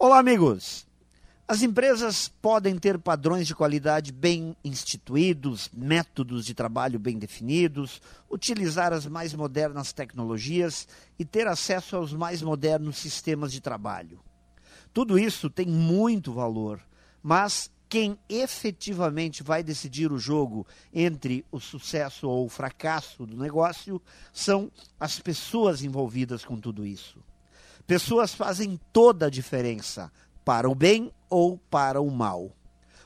Olá, amigos! As empresas podem ter padrões de qualidade bem instituídos, métodos de trabalho bem definidos, utilizar as mais modernas tecnologias e ter acesso aos mais modernos sistemas de trabalho. Tudo isso tem muito valor, mas quem efetivamente vai decidir o jogo entre o sucesso ou o fracasso do negócio são as pessoas envolvidas com tudo isso. Pessoas fazem toda a diferença, para o bem ou para o mal.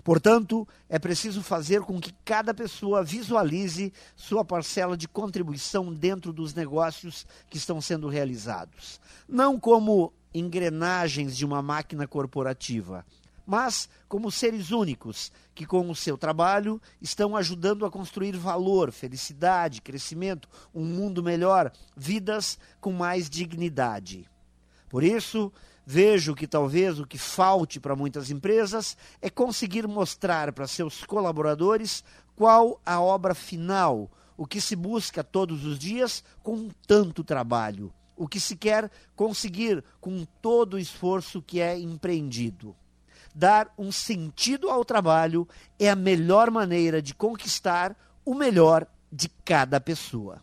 Portanto, é preciso fazer com que cada pessoa visualize sua parcela de contribuição dentro dos negócios que estão sendo realizados. Não como engrenagens de uma máquina corporativa, mas como seres únicos que, com o seu trabalho, estão ajudando a construir valor, felicidade, crescimento, um mundo melhor, vidas com mais dignidade. Por isso, vejo que talvez o que falte para muitas empresas é conseguir mostrar para seus colaboradores qual a obra final, o que se busca todos os dias com tanto trabalho, o que se quer conseguir com todo o esforço que é empreendido. Dar um sentido ao trabalho é a melhor maneira de conquistar o melhor de cada pessoa.